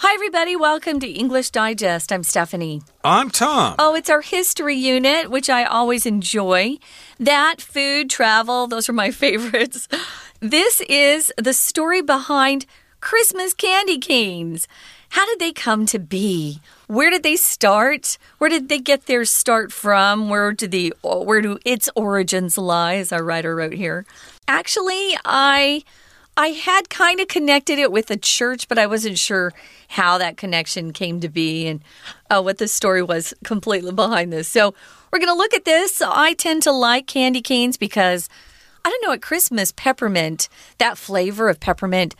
Hi, everybody. Welcome to English Digest. I'm Stephanie. I'm Tom. Oh, it's our history unit, which I always enjoy. That, food, travel, those are my favorites. This is the story behind Christmas candy canes. How did they come to be? Where did they start? Where did they get their start from? Where do the where do its origins lie, as our writer wrote here? Actually, I I had kind of connected it with the church, but I wasn't sure how that connection came to be and uh, what the story was completely behind this. So we're going to look at this. I tend to like candy canes because I don't know at Christmas, peppermint, that flavor of peppermint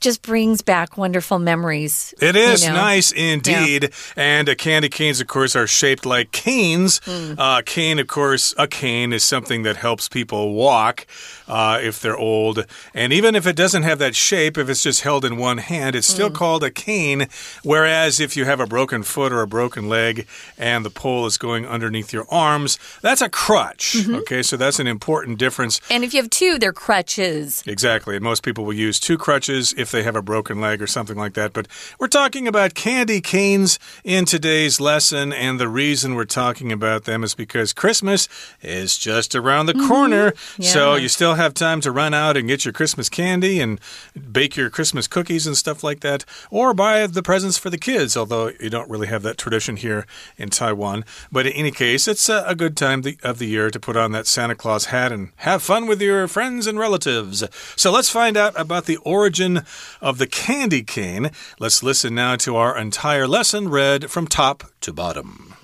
just brings back wonderful memories. It is you know? nice indeed. Yeah. And uh, candy canes, of course, are shaped like canes. Mm. Uh, cane, of course, a cane is something that helps people walk uh, if they're old. And even if it doesn't have that shape, if it's just held in one hand, it's still mm. called a cane. Whereas if you have a broken foot or a broken leg and the pole is going underneath your arms, that's a crutch. Mm -hmm. Okay, so that's an important difference. And if you have two, they're crutches. Exactly. And most people will use two crutches if if they have a broken leg or something like that. But we're talking about candy canes in today's lesson, and the reason we're talking about them is because Christmas is just around the mm -hmm. corner. Yeah. So you still have time to run out and get your Christmas candy and bake your Christmas cookies and stuff like that, or buy the presents for the kids, although you don't really have that tradition here in Taiwan. But in any case, it's a, a good time of the year to put on that Santa Claus hat and have fun with your friends and relatives. So let's find out about the origin of the candy cane. Let's listen now to our entire lesson read from top to bottom.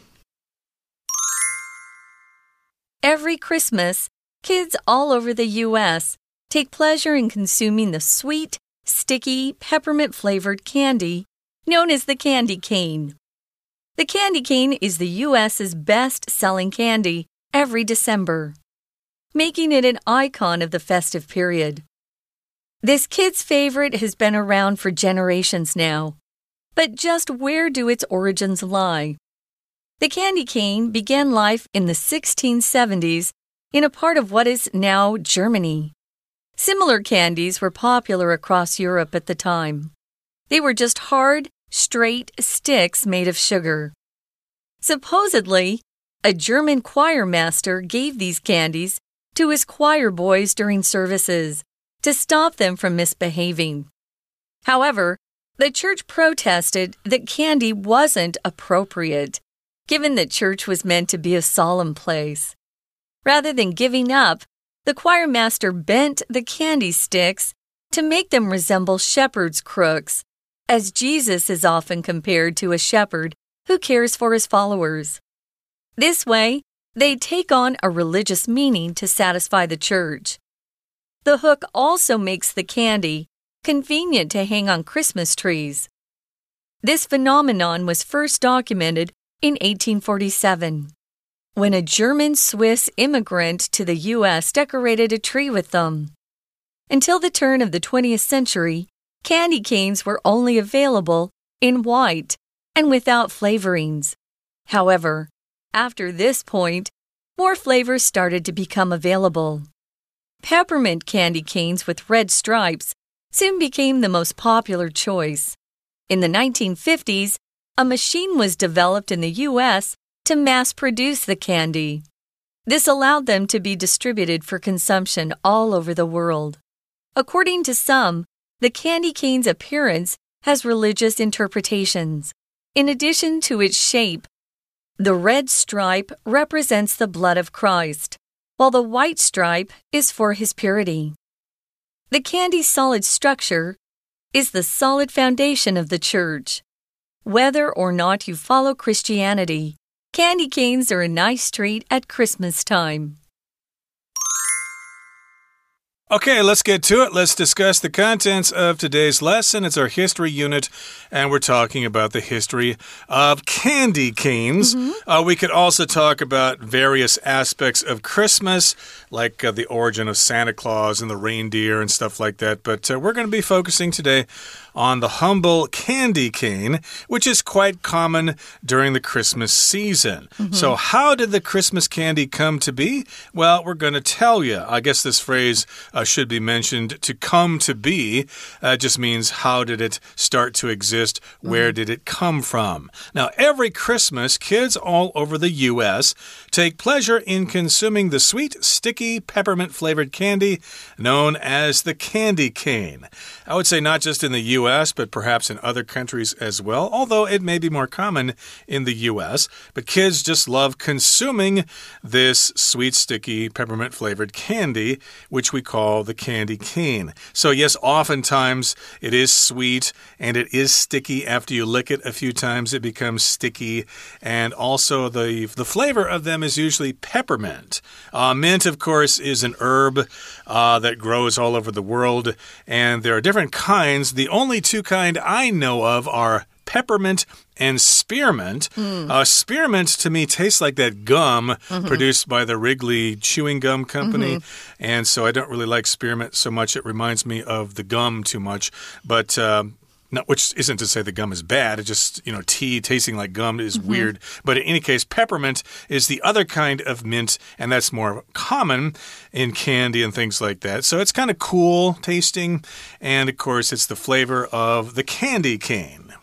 Every Christmas, kids all over the U.S. take pleasure in consuming the sweet, sticky, peppermint flavored candy known as the candy cane. The candy cane is the U.S.'s best selling candy every December, making it an icon of the festive period. This kid's favorite has been around for generations now. But just where do its origins lie? The candy cane began life in the 1670s in a part of what is now Germany. Similar candies were popular across Europe at the time. They were just hard, straight sticks made of sugar. Supposedly, a German choir master gave these candies to his choir boys during services to stop them from misbehaving. However, the church protested that candy wasn't appropriate, given that church was meant to be a solemn place. Rather than giving up, the choir master bent the candy sticks to make them resemble shepherd's crooks, as Jesus is often compared to a shepherd who cares for his followers. This way, they take on a religious meaning to satisfy the church. The hook also makes the candy convenient to hang on Christmas trees. This phenomenon was first documented in 1847 when a German Swiss immigrant to the U.S. decorated a tree with them. Until the turn of the 20th century, candy canes were only available in white and without flavorings. However, after this point, more flavors started to become available. Peppermint candy canes with red stripes soon became the most popular choice. In the 1950s, a machine was developed in the U.S. to mass produce the candy. This allowed them to be distributed for consumption all over the world. According to some, the candy cane's appearance has religious interpretations. In addition to its shape, the red stripe represents the blood of Christ while the white stripe is for his purity. The candy's solid structure is the solid foundation of the church. Whether or not you follow Christianity, candy canes are a nice treat at Christmas time. Okay, let's get to it. Let's discuss the contents of today's lesson. It's our history unit, and we're talking about the history of candy canes. Mm -hmm. uh, we could also talk about various aspects of Christmas, like uh, the origin of Santa Claus and the reindeer and stuff like that. But uh, we're going to be focusing today on the humble candy cane, which is quite common during the Christmas season. Mm -hmm. So, how did the Christmas candy come to be? Well, we're going to tell you. I guess this phrase uh, should be mentioned to come to be uh, just means how did it start to exist? Where mm -hmm. did it come from? Now, every Christmas, kids all over the U.S. take pleasure in consuming the sweet, sticky, peppermint flavored candy known as the candy cane. I would say not just in the U.S., but perhaps in other countries as well, although it may be more common in the U.S. But kids just love consuming this sweet, sticky, peppermint flavored candy, which we call the candy cane. So, yes, oftentimes it is sweet and it is sticky. After you lick it a few times, it becomes sticky. And also, the, the flavor of them is usually peppermint. Uh, mint, of course, is an herb uh, that grows all over the world, and there are different kinds. The only two kind I know of are peppermint and spearmint. Mm. Uh, spearmint to me tastes like that gum mm -hmm. produced by the Wrigley Chewing Gum Company. Mm -hmm. And so I don't really like spearmint so much. It reminds me of the gum too much. But. Uh, not, which isn't to say the gum is bad. It just, you know, tea tasting like gum is mm -hmm. weird. But in any case, peppermint is the other kind of mint, and that's more common in candy and things like that. So it's kind of cool tasting. And of course, it's the flavor of the candy cane.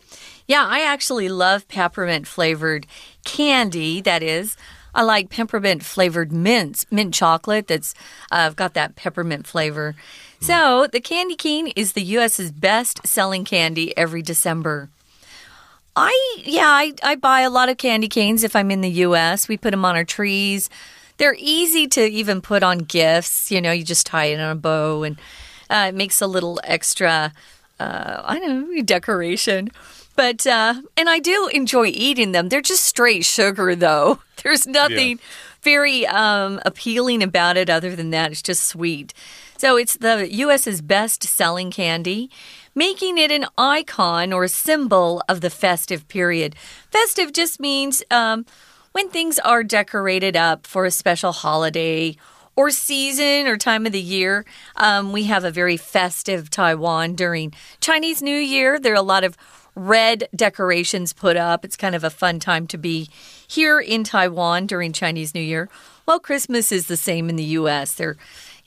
Yeah, I actually love peppermint flavored candy. That is, I like peppermint flavored mints, mint chocolate that's uh, got that peppermint flavor. So, the candy cane is the US's best selling candy every December. I, yeah, I, I buy a lot of candy canes if I'm in the US. We put them on our trees. They're easy to even put on gifts. You know, you just tie it on a bow and uh, it makes a little extra, uh, I don't know, decoration. But, uh, and I do enjoy eating them. They're just straight sugar, though. There's nothing yeah. very um, appealing about it other than that. It's just sweet. So it's the US's best selling candy, making it an icon or a symbol of the festive period. Festive just means um, when things are decorated up for a special holiday or season or time of the year. Um, we have a very festive Taiwan during Chinese New Year. There are a lot of red decorations put up. It's kind of a fun time to be here in Taiwan during Chinese New Year. Well, Christmas is the same in the US. There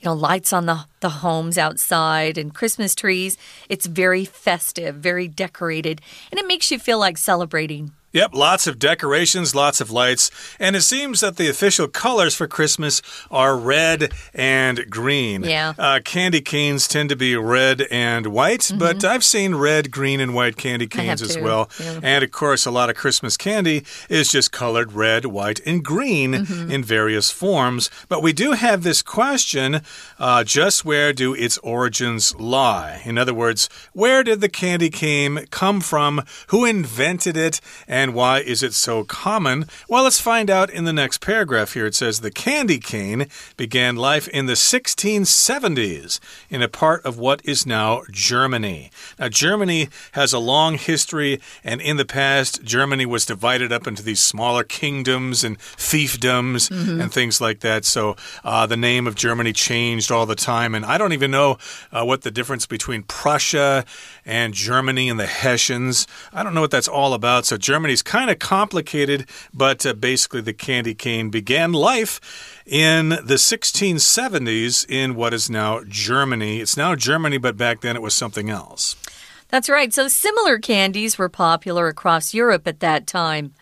you know, lights on the, the homes outside and Christmas trees. It's very festive, very decorated, and it makes you feel like celebrating. Yep, lots of decorations, lots of lights, and it seems that the official colors for Christmas are red and green. Yeah. Uh, candy canes tend to be red and white, mm -hmm. but I've seen red, green, and white candy canes as well. Yeah. And of course, a lot of Christmas candy is just colored red, white, and green mm -hmm. in various forms. But we do have this question uh, just where do its origins lie? In other words, where did the candy cane come from? Who invented it? And and why is it so common? Well, let's find out in the next paragraph here. It says the candy cane began life in the 1670s in a part of what is now Germany. Now, Germany has a long history, and in the past, Germany was divided up into these smaller kingdoms and fiefdoms mm -hmm. and things like that. So uh, the name of Germany changed all the time, and I don't even know uh, what the difference between Prussia and Germany and the Hessians. I don't know what that's all about. So Germany is kind of complicated, but uh, basically, the candy cane began life in the 1670s in what is now Germany. It's now Germany, but back then it was something else. That's right. So, similar candies were popular across Europe at that time.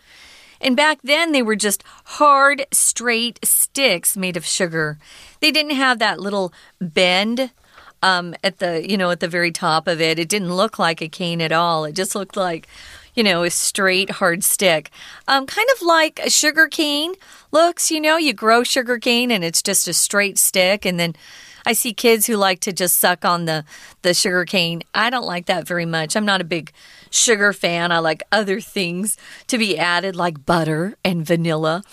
And back then, they were just hard, straight sticks made of sugar. They didn't have that little bend um, at the, you know, at the very top of it. It didn't look like a cane at all. It just looked like you know, a straight hard stick. Um, kind of like a sugar cane looks, you know, you grow sugar cane and it's just a straight stick and then I see kids who like to just suck on the the sugar cane. I don't like that very much. I'm not a big sugar fan. I like other things to be added like butter and vanilla.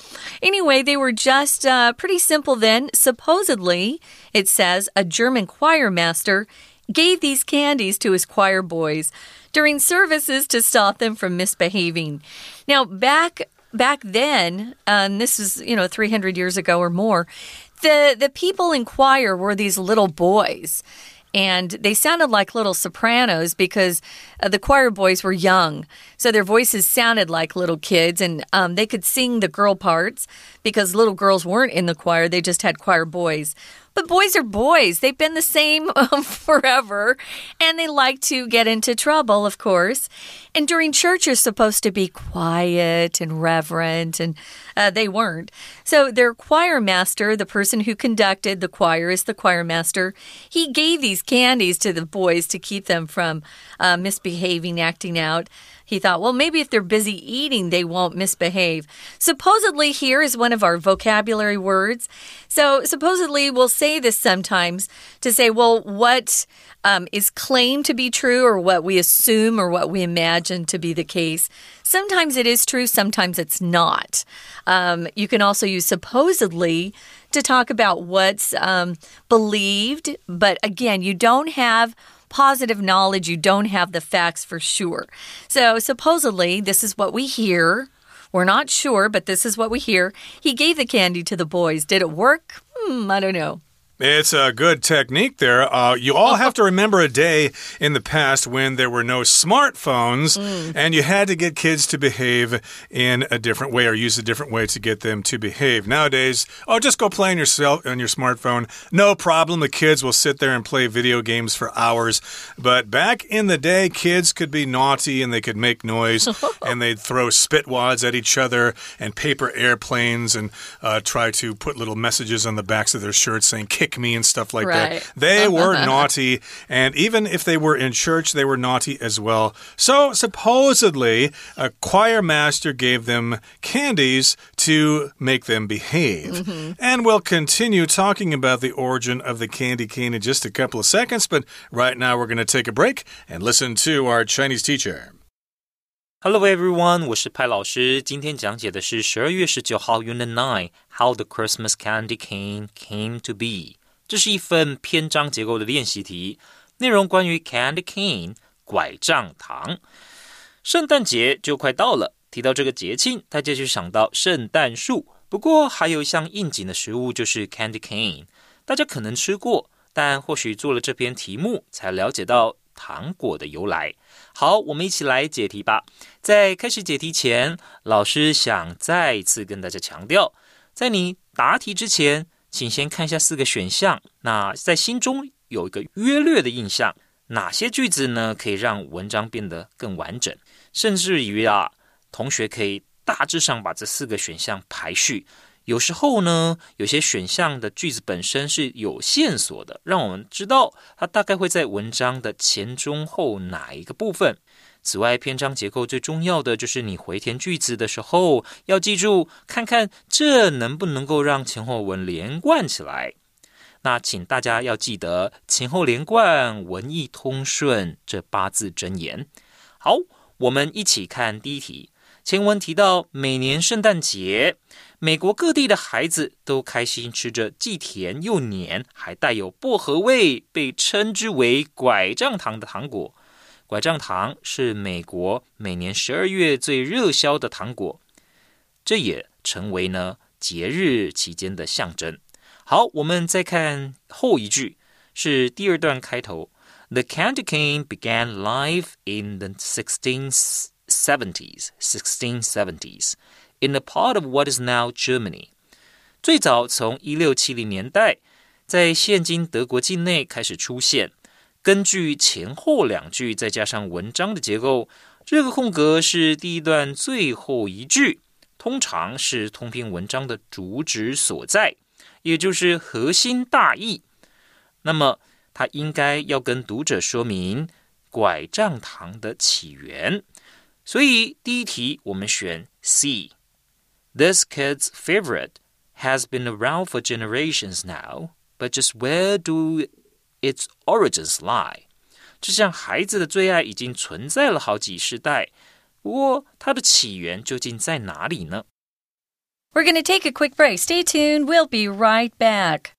Anyway, they were just uh, pretty simple then. Supposedly, it says a German choir master gave these candies to his choir boys during services to stop them from misbehaving. Now, back back then, and this is you know 300 years ago or more, the the people in choir were these little boys. and they sounded like little sopranos because uh, the choir boys were young. So their voices sounded like little kids, and um, they could sing the girl parts because little girls weren't in the choir, they just had choir boys. But boys are boys. They've been the same um, forever. And they like to get into trouble, of course. And during church, you're supposed to be quiet and reverent, and uh, they weren't. So their choir master, the person who conducted the choir, is the choir master. He gave these candies to the boys to keep them from uh, misbehaving, acting out. He thought, well, maybe if they're busy eating, they won't misbehave. Supposedly, here is one of our vocabulary words. So, supposedly, we'll say this sometimes to say, well, what um, is claimed to be true or what we assume or what we imagine to be the case. Sometimes it is true, sometimes it's not. Um, you can also use supposedly to talk about what's um, believed, but again, you don't have positive knowledge, you don't have the facts for sure. So, supposedly, this is what we hear. We're not sure, but this is what we hear. He gave the candy to the boys. Did it work? Hmm, I don't know. It's a good technique there. Uh, you all have to remember a day in the past when there were no smartphones mm. and you had to get kids to behave in a different way or use a different way to get them to behave. Nowadays, oh, just go play on your, cell, on your smartphone. No problem. The kids will sit there and play video games for hours. But back in the day, kids could be naughty and they could make noise and they'd throw spit wads at each other and paper airplanes and uh, try to put little messages on the backs of their shirts saying, kick kick me and stuff like right. that. They were naughty. And even if they were in church, they were naughty as well. So supposedly, a choir master gave them candies to make them behave. Mm -hmm. And we'll continue talking about the origin of the candy cane in just a couple of seconds. But right now, we're going to take a break and listen to our Chinese teacher. Hello everyone，我是派老师。今天讲解的是十二月十九号 Unit Nine How the Christmas Candy Cane Came to Be。 这是一份篇章结构的练习题，内容关于 candy cane 拐杖糖。圣诞节就快到了，提到这个节庆，大家就想到圣诞树。不过还有一项应景的食物就是 candy cane，大家可能吃过，但或许做了这篇题目才了解到糖果的由来。好，我们一起来解题吧。在开始解题前，老师想再一次跟大家强调，在你答题之前。请先看一下四个选项，那在心中有一个约略的印象，哪些句子呢可以让文章变得更完整？甚至于啊，同学可以大致上把这四个选项排序。有时候呢，有些选项的句子本身是有线索的，让我们知道它大概会在文章的前、中、后哪一个部分。此外，篇章结构最重要的就是你回填句子的时候，要记住看看这能不能够让前后文连贯起来。那请大家要记得前后连贯、文意通顺这八字真言。好，我们一起看第一题。前文提到，每年圣诞节，美国各地的孩子都开心吃着既甜又黏，还带有薄荷味，被称之为拐杖糖的糖果。拐杖糖是美国每年十二月最热销的糖果，这也成为呢节日期间的象征。好，我们再看后一句，是第二段开头。The candy cane began life in the 1670s, 1670s, in a part of what is now Germany. 最早从一六七零年代，在现今德国境内开始出现。根据前后两句，再加上文章的结构，这个空格是第一段最后一句，通常是通篇文章的主旨所在，也就是核心大意。那么，它应该要跟读者说明拐杖糖的起源。所以，第一题我们选 C。This kid's favorite has been around for generations now, but just where do its origins lie。这项孩子的最爱已经存在了好几世代，不过它的起源究竟在哪里呢？We're going to take a quick break. Stay tuned. We'll be right back.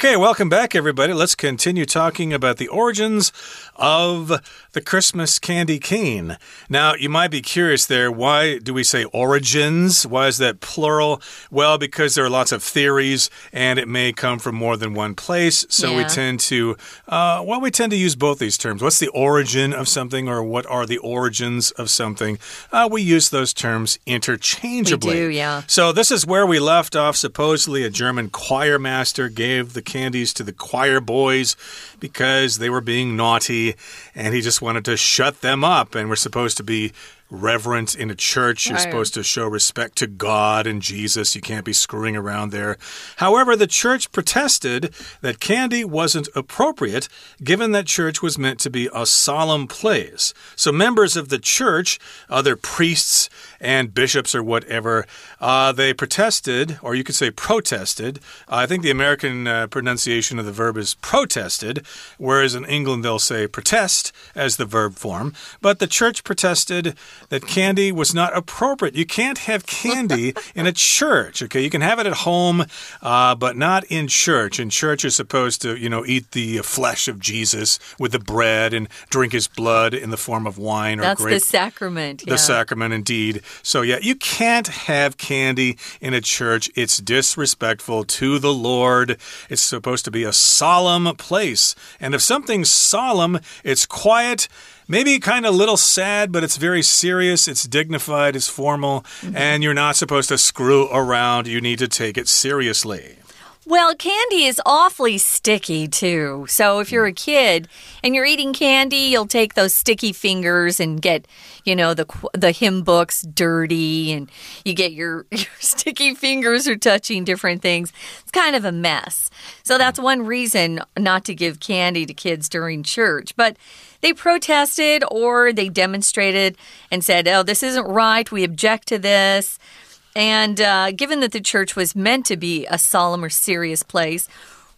Okay, welcome back, everybody. Let's continue talking about the origins of the Christmas candy cane. Now, you might be curious there. Why do we say origins? Why is that plural? Well, because there are lots of theories and it may come from more than one place. So Yeah. we tend to, uh, well, we tend to use both these terms. What's the origin of something or what are the origins of something? Uh, we use those terms interchangeably. We do, yeah. So this is where we left off. Supposedly, a German choir master gave the candies to the choir boys because they were being naughty, and he just wanted to shut them up. And we're supposed to be reverent in a church. You're Right. supposed to show respect to God and Jesus. You can't be screwing around there. However, the church protested that candy wasn't appropriate, given that church was meant to be a solemn place. So members of the church, other priests and bishops or whatever, uh, they protested, or you could say protested. I think the American uh, pronunciation of the verb is protested, whereas in England they'll say protest as the verb form. But the church protested that candy was not appropriate. You can't have candy in a church, okay? You can have it at home, uh, but not in church. In church, you're supposed to, you know, eat the flesh of Jesus with the bread and drink his blood in the form of wine or That's grape. the sacrament. The sacrament, indeed. So, yeah, you can't have candy in a church. It's disrespectful to the Lord. It's supposed to be a solemn place. And if something's solemn, it's quiet. Maybe kind of a little sad, but it's very serious. It's dignified, it's formal, mm-hmm. and you're not supposed to screw around. You need to take it seriously. Well, candy is awfully sticky too. So if you're a kid and you're eating candy, you'll take those sticky fingers and get, you know, the the hymn books dirty, and you get your, your sticky fingers are touching different things. It's kind of a mess. So that's one reason not to give candy to kids during church. But they protested or they demonstrated and said, "Oh, this isn't right. We object to this." And uh, given that the church was meant to be a solemn or serious place,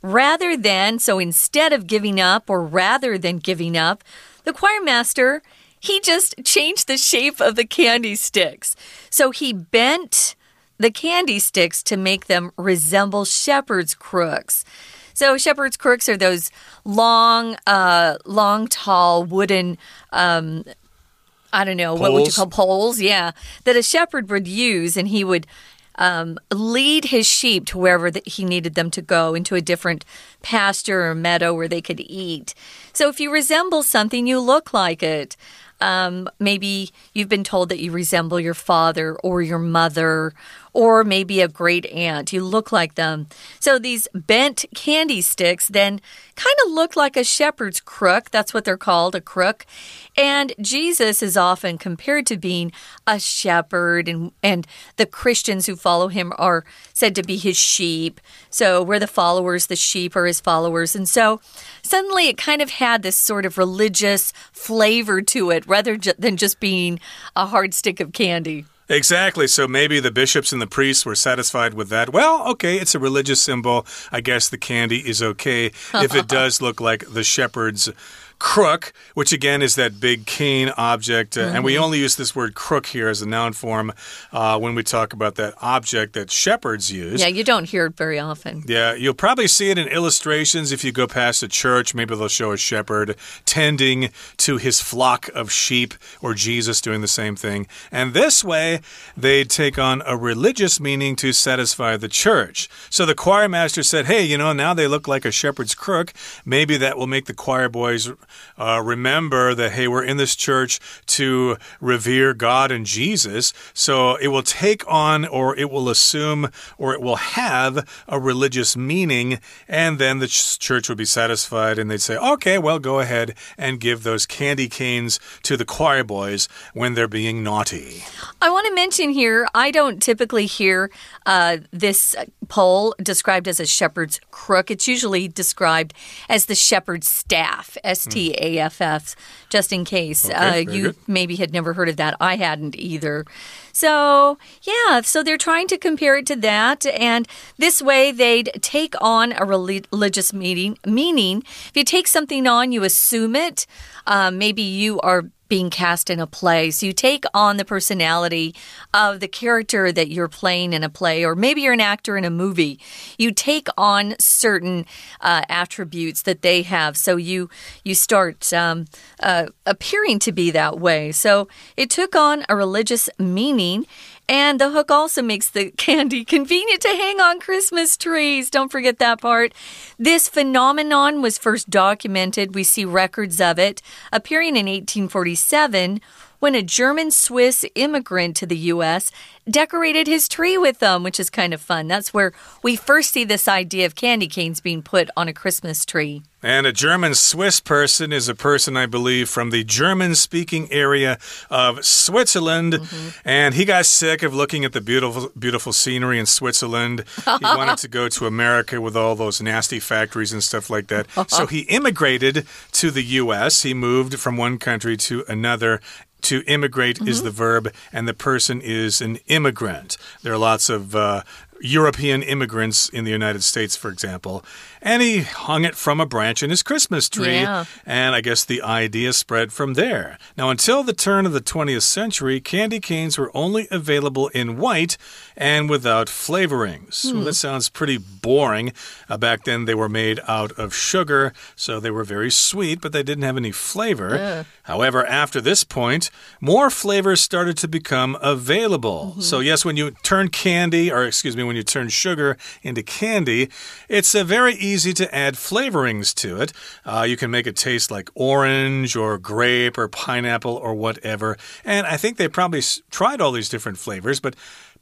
rather than, so instead of giving up or rather than giving up, the choir master, he just changed the shape of the candy sticks. So he bent the candy sticks to make them resemble shepherd's crooks. So shepherd's crooks are those long, uh, long, tall wooden um, I don't know, what would you call poles? Yeah, that a shepherd would use, and he would um, lead his sheep to wherever that he needed them to go into a different pasture or meadow where they could eat. So if you resemble something, you look like it. Um, maybe you've been told that you resemble your father or your mother or maybe a great aunt. You look like them. So these bent candy sticks then kind of look like a shepherd's crook. That's what they're called, a crook. And Jesus is often compared to being a shepherd, and, and the Christians who follow him are said to be his sheep. So we're the followers, the sheep are his followers. And so suddenly it kind of had this sort of religious flavor to it rather than just being a hard stick of candy. Exactly. So maybe the bishops and the priests were satisfied with that. Well, okay, it's a religious symbol. I guess the candy is okay if it does look like the shepherd's crook, which again is that big cane object. Uh, And we only use this word crook here as a noun form uh, when we talk about that object that shepherds use. Yeah, you don't hear it very often. Yeah, you'll probably see it in illustrations if you go past a church. Maybe they'll show a shepherd tending to his flock of sheep or Jesus doing the same thing. And this way, they take on a religious meaning to satisfy the church. So the choir master said, Hey, you know, now they look like a shepherd's crook. Maybe that will make the choir boys uh, remember that, hey, we're in this church to revere God and Jesus. So it will take on, or it will assume, or it will have a religious meaning. And then the ch church would be satisfied and they'd say, okay, well, go ahead and give those candy canes to the choir boys when they're being naughty. I want to mention here, I don't typically hear uh, this pole described as a shepherd's crook. It's usually described as the shepherd's staff, S T A F F, just in case Okay, uh, you good. maybe had never heard of that. I hadn't either. So, yeah, so they're trying to compare it to that. And this way they'd take on a religious meaning. Meaning, if you take something on, you assume it. Uh, maybe you are being cast in a play. So you take on the personality of the character that you're playing in a play, or maybe you're an actor in a movie. You take on certain uh, attributes that they have. So you you start um, uh, appearing to be that way. So it took on a religious meaning. And the hook also makes the candy convenient to hang on Christmas trees. Don't forget that part. This phenomenon was first documented. We see records of it appearing in 1847 when a German Swiss immigrant to the U.S. decorated his tree with them, which is kind of fun. That's where we first see this idea of candy canes being put on a Christmas tree. And a German Swiss person is a person, I believe, from the German speaking area of Switzerland. Mm -hmm. And he got sick of looking at the beautiful, beautiful scenery in Switzerland. He wanted to go to America with all those nasty factories and stuff like that. so he immigrated to the U.S., he moved from one country to another to immigrate mm -hmm. is mm-hmm. the verb, and the person is an immigrant. There are lots of uh, European immigrants in the United States, for example. And he hung it from a branch in his Christmas tree. Yeah. And I guess the idea spread from there. Now, until the turn of the 20th century, candy canes were only available in white and without flavorings. Hmm. Well, that sounds pretty boring. Uh, back then, they were made out of sugar, so they were very sweet, but they didn't have any flavor. However, after this point, more flavors started to become available. Mm -hmm. So, yes, when you turn candy, or excuse me, when you turn sugar into candy, it's a very easy easy to add flavorings to it. Uh, you can make it taste like orange or grape or pineapple or whatever. And I think they probably tried all these different flavors, but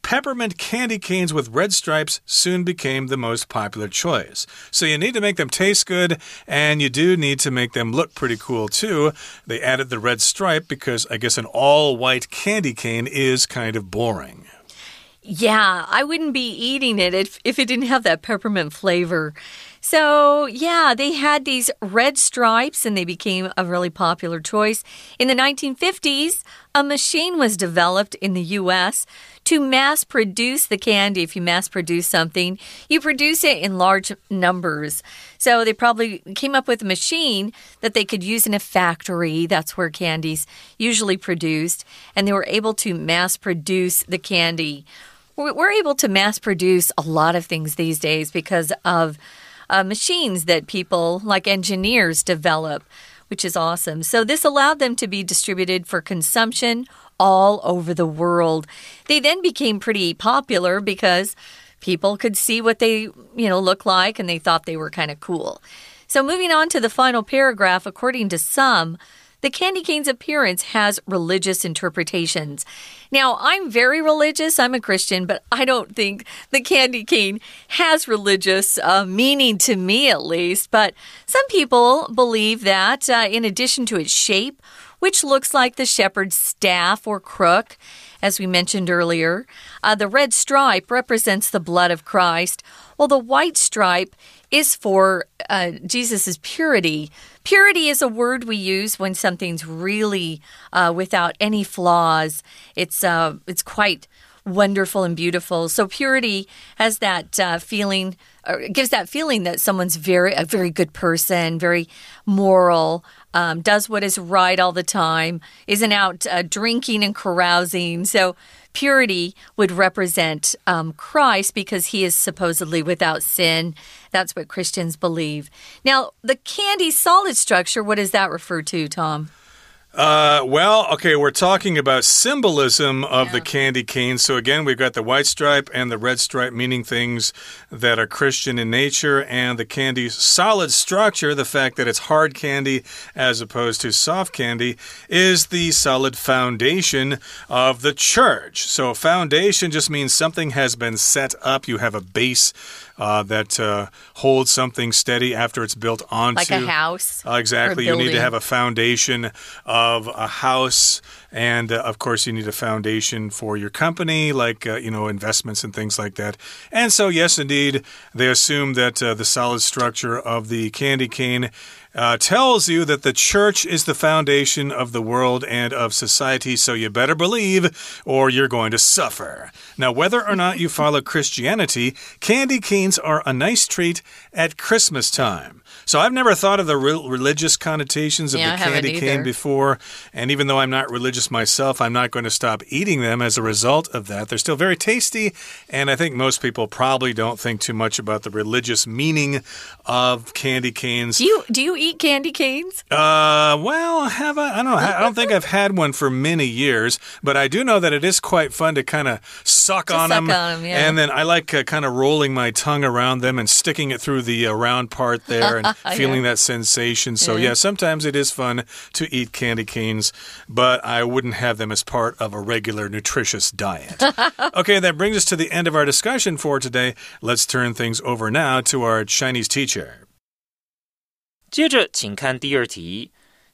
peppermint candy canes with red stripes soon became the most popular choice. So you need to make them taste good, and you do need to make them look pretty cool too. They added the red stripe because I guess an all white candy cane is kind of boring. Yeah, I wouldn't be eating it if, if it didn't have that peppermint flavor. So, yeah, they had these red stripes and they became a really popular choice. In the 1950s, a machine was developed in the US to mass produce the candy. If you mass produce something, you produce it in large numbers. So, they probably came up with a machine that they could use in a factory. That's where candy's usually produced. And they were able to mass produce the candy. We're able to mass produce a lot of things these days because of uh, machines that people, like engineers, develop, which is awesome. So, this allowed them to be distributed for consumption all over the world. They then became pretty popular because people could see what they, you know, look like and they thought they were kind of cool. So, moving on to the final paragraph, according to some, the candy cane's appearance has religious interpretations. Now, I'm very religious. I'm a Christian, but I don't think the candy cane has religious uh, meaning to me, at least. But some people believe that, uh, in addition to its shape, which looks like the shepherd's staff or crook, as we mentioned earlier, uh, the red stripe represents the blood of Christ, while the white stripe is for uh, Jesus' purity. Purity is a word we use when something's really uh, without any flaws. It's uh, it's quite wonderful and beautiful. So purity has that uh, feeling, or gives that feeling that someone's very a very good person, very moral, um, does what is right all the time, isn't out uh, drinking and carousing. So purity would represent um, Christ because he is supposedly without sin. That's what Christians believe. Now, the candy solid structure, what does that refer to, Tom? Uh, well, okay, we're talking about symbolism of yeah. the candy cane. So again, we've got the white stripe and the red stripe, meaning things that are Christian in nature, and the candy's solid structure, the fact that it's hard candy as opposed to soft candy, is the solid foundation of the church. So foundation just means something has been set up. You have a base uh, that uh, holds something steady after it's built onto. Like a house. Uh, exactly. You need to have a foundation of a house. And uh, of course, you need a foundation for your company, like, uh, you know, investments and things like that. And so, yes, indeed, they assume that uh, the solid structure of the candy cane uh, tells you that the church is the foundation of the world and of society, so you better believe or you're going to suffer. Now, whether or not you follow Christianity, candy canes are a nice treat at Christmas time. So I've never thought of the re religious connotations of Yeah, the candy cane before. And even though I'm not religious myself, I'm not going to stop eating them as a result of that. They're still very tasty. And I think most people probably don't think too much about the religious meaning of candy canes. Do you do you eat candy canes? Uh, well, have I? I don't know. I don't think I've had one for many years, but I do know that it is quite fun to kind of suck To on suck them. on 'em, yeah. And then I like uh, kind of rolling my tongue around them and sticking it through the uh, round part there and feeling that sensation. So, yeah. sometimes it is fun to eat candy canes, but I wouldn't have them as part of a regular nutritious diet. okay, that brings us to the end of our discussion for today. Let's turn things over now to our Chinese teacher. 接着，请看第二题。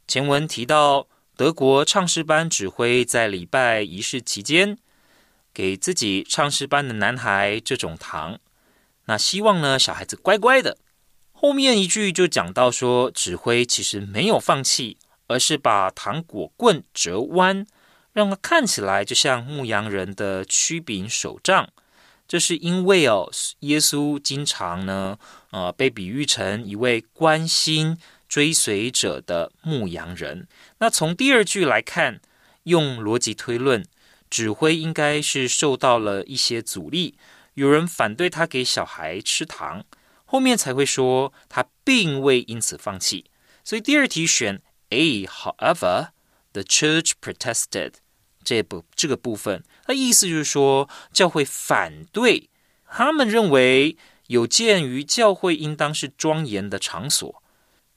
前文提到，德国唱诗班指挥在礼拜仪式期间，给自己唱诗班的男孩这种糖，那希望呢小孩子乖乖的。后面一句就讲到说，指挥其实没有放弃，而是把糖果棍折弯，让它看起来就像牧羊人的曲柄手杖。这是因为哦，耶稣经常呢，呃，被比喻成一位关心追随者的牧羊人。那从第二句来看，用逻辑推论，指挥应该是受到了一些阻力，有人反对他给小孩吃糖，后面才会说他并未因此放弃。所以第二题选 A。However, the church protested. 这部这个部分，那意思就是说，教会反对，他们认为有鉴于教会应当是庄严的场所，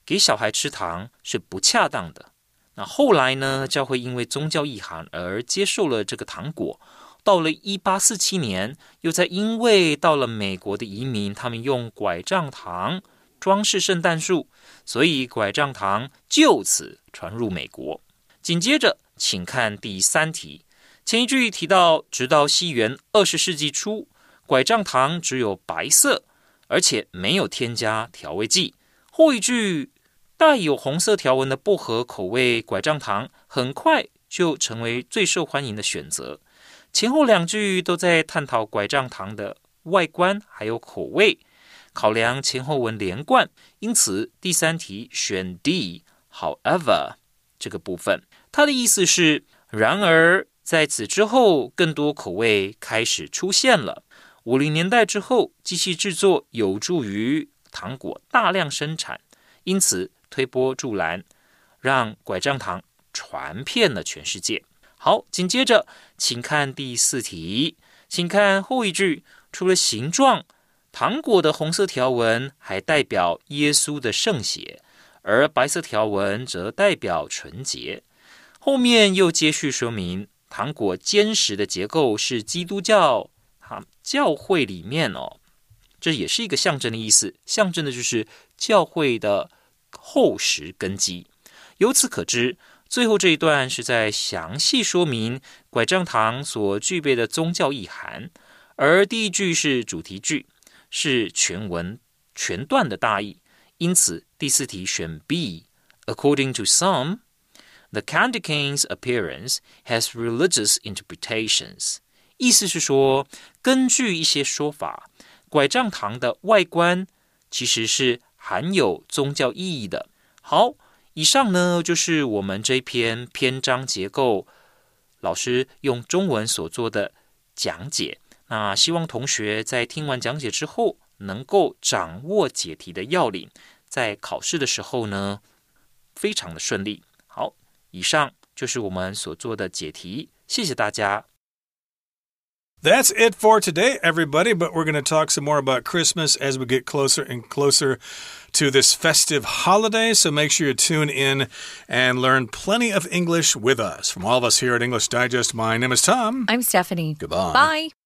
给小孩吃糖是不恰当的。那后来呢，教会因为宗教意涵而接受了这个糖果。到了一八四七年，又在因为到了美国的移民，他们用拐杖糖装饰圣诞树，所以拐杖糖就此传入美国。紧接着。请看第三题，前一句提到，直到西元二十世纪初，拐杖糖只有白色，而且没有添加调味剂。后一句带有红色条纹的薄荷口味拐杖糖，很快就成为最受欢迎的选择。前后两句都在探讨拐杖糖的外观还有口味，考量前后文连贯，因此第三题选 D。However，这个部分。它的意思是，然而在此之后，更多口味开始出现了。五零年代之后，机器制作有助于糖果大量生产，因此推波助澜，让拐杖糖传遍了全世界。好，紧接着，请看第四题，请看后一句，除了形状，糖果的红色条纹还代表耶稣的圣血，而白色条纹则代表纯洁。后面又接续说明，糖果坚实的结构是基督教啊教会里面哦，这也是一个象征的意思，象征的就是教会的厚实根基。由此可知，最后这一段是在详细说明拐杖糖所具备的宗教意涵，而第一句是主题句，是全文全段的大意。因此，第四题选 B。According to some. The candy cane's appearance has religious interpretations。意思是说，根据一些说法，拐杖糖的外观其实是含有宗教意义的。好，以上呢就是我们这篇篇章结构，老师用中文所做的讲解。那希望同学在听完讲解之后，能够掌握解题的要领，在考试的时候呢，非常的顺利。好。以上就是我们所做的解题，谢谢大家。 That's it for today, everybody. But we're going to talk some more about Christmas as we get closer and closer to this festive holiday. So make sure you tune in and learn plenty of English with us. From all of us here at English Digest, my name is Tom. I'm Stephanie. Goodbye. Bye.